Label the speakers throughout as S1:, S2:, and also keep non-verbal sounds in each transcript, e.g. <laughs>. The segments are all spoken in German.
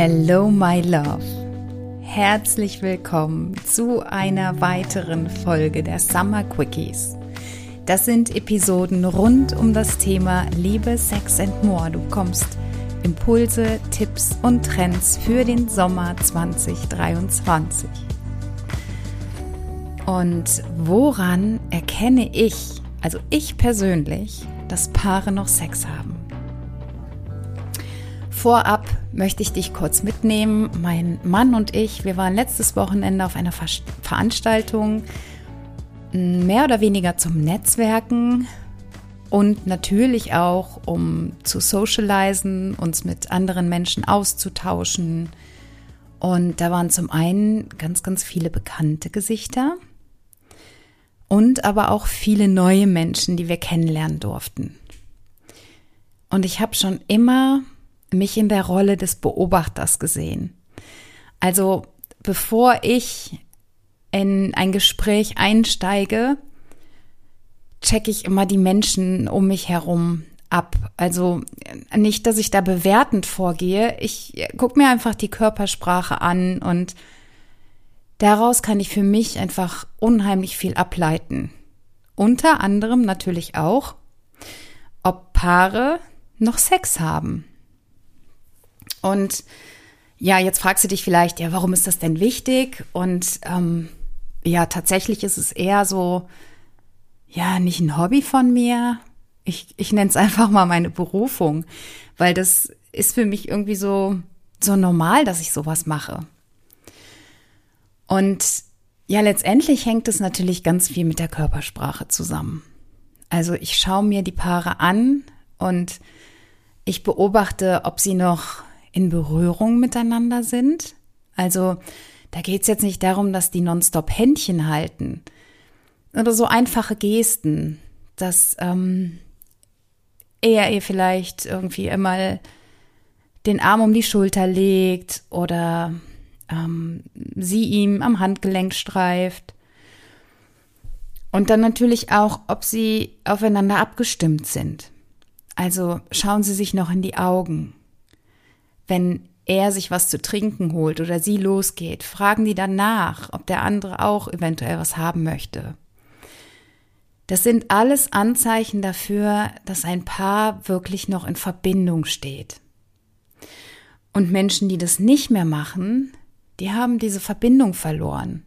S1: Hello, my love. Herzlich willkommen zu einer weiteren Folge der Summer Quickies. Das sind Episoden rund um das Thema Liebe, Sex and More. Du bekommst Impulse, Tipps und Trends für den Sommer 2023. Und woran erkenne ich, also ich persönlich, dass Paare noch Sex haben? Vorab möchte ich dich kurz mitnehmen. Mein Mann und ich, wir waren letztes Wochenende auf einer Veranstaltung, mehr oder weniger zum Netzwerken und natürlich auch, um zu socialisen, uns mit anderen Menschen auszutauschen. Und da waren zum einen ganz, ganz viele bekannte Gesichter und aber auch viele neue Menschen, die wir kennenlernen durften. Und ich habe schon immer mich in der Rolle des Beobachters gesehen. Also bevor ich in ein Gespräch einsteige, checke ich immer die Menschen um mich herum ab. Also nicht, dass ich da bewertend vorgehe. Ich gucke mir einfach die Körpersprache an und daraus kann ich für mich einfach unheimlich viel ableiten. Unter anderem natürlich auch, ob Paare noch Sex haben. Und ja, jetzt fragst du dich vielleicht, ja, warum ist das denn wichtig? Und ähm, ja, tatsächlich ist es eher so, ja, nicht ein Hobby von mir. Ich, ich nenne es <laughs> einfach mal meine Berufung, weil das ist für mich irgendwie so, so normal, dass ich sowas mache. Und ja, letztendlich hängt es natürlich ganz viel mit der Körpersprache zusammen. Also ich schaue mir die Paare an und ich beobachte, ob sie noch in Berührung miteinander sind. Also da geht es jetzt nicht darum, dass die nonstop Händchen halten oder so einfache Gesten, dass ähm, er ihr vielleicht irgendwie einmal den Arm um die Schulter legt oder ähm, sie ihm am Handgelenk streift. Und dann natürlich auch, ob sie aufeinander abgestimmt sind. Also schauen Sie sich noch in die Augen wenn er sich was zu trinken holt oder sie losgeht, fragen die dann nach, ob der andere auch eventuell was haben möchte. Das sind alles Anzeichen dafür, dass ein Paar wirklich noch in Verbindung steht. Und Menschen, die das nicht mehr machen, die haben diese Verbindung verloren.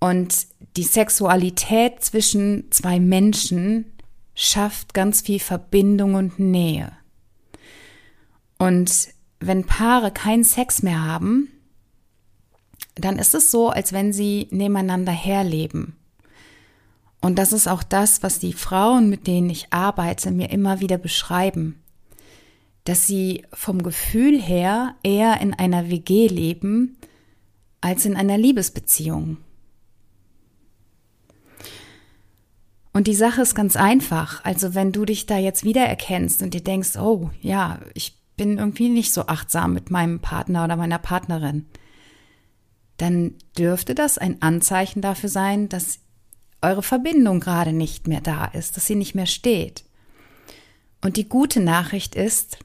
S1: Und die Sexualität zwischen zwei Menschen schafft ganz viel Verbindung und Nähe. Und wenn Paare keinen Sex mehr haben, dann ist es so, als wenn sie nebeneinander herleben. Und das ist auch das, was die Frauen, mit denen ich arbeite, mir immer wieder beschreiben. Dass sie vom Gefühl her eher in einer WG leben als in einer Liebesbeziehung. Und die Sache ist ganz einfach. Also wenn du dich da jetzt wiedererkennst und dir denkst, oh ja, ich bin irgendwie nicht so achtsam mit meinem Partner oder meiner Partnerin, dann dürfte das ein Anzeichen dafür sein, dass eure Verbindung gerade nicht mehr da ist, dass sie nicht mehr steht. Und die gute Nachricht ist,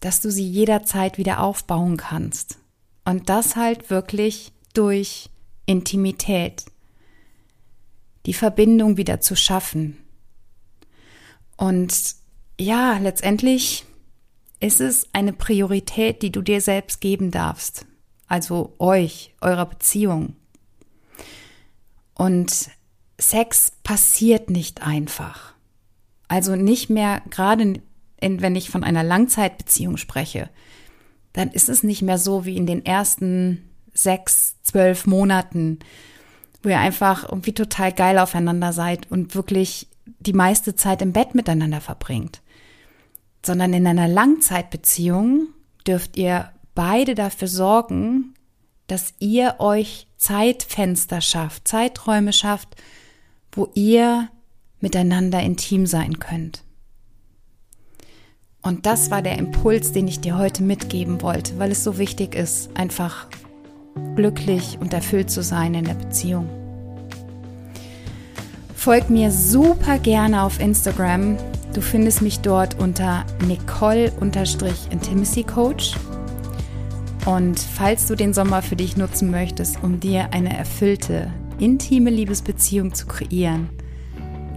S1: dass du sie jederzeit wieder aufbauen kannst. Und das halt wirklich durch Intimität. Die Verbindung wieder zu schaffen. Und ja, letztendlich ist es eine Priorität, die du dir selbst geben darfst. Also euch, eurer Beziehung. Und Sex passiert nicht einfach. Also nicht mehr, gerade in, wenn ich von einer Langzeitbeziehung spreche, dann ist es nicht mehr so wie in den ersten sechs, zwölf Monaten, wo ihr einfach irgendwie total geil aufeinander seid und wirklich die meiste Zeit im Bett miteinander verbringt sondern in einer Langzeitbeziehung dürft ihr beide dafür sorgen, dass ihr euch Zeitfenster schafft, Zeiträume schafft, wo ihr miteinander intim sein könnt. Und das war der Impuls, den ich dir heute mitgeben wollte, weil es so wichtig ist, einfach glücklich und erfüllt zu sein in der Beziehung. Folgt mir super gerne auf Instagram Du findest mich dort unter Nicole-Intimacy Coach Und falls du den Sommer für dich nutzen möchtest, um dir eine erfüllte, intime Liebesbeziehung zu kreieren,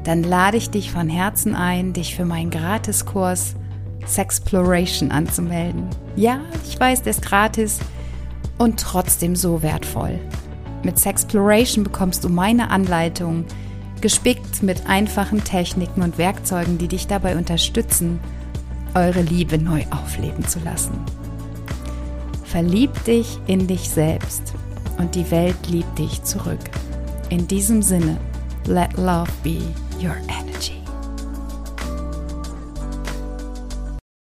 S1: dann lade ich dich von Herzen ein, dich für meinen Gratiskurs Sexploration anzumelden. Ja, ich weiß, der ist gratis und trotzdem so wertvoll. Mit Sexploration bekommst du meine Anleitung, gespickt mit einfachen Techniken und Werkzeugen, die dich dabei unterstützen, eure Liebe neu aufleben zu lassen. Verlieb dich in dich selbst und die Welt liebt dich zurück. In diesem Sinne, let love be your ex.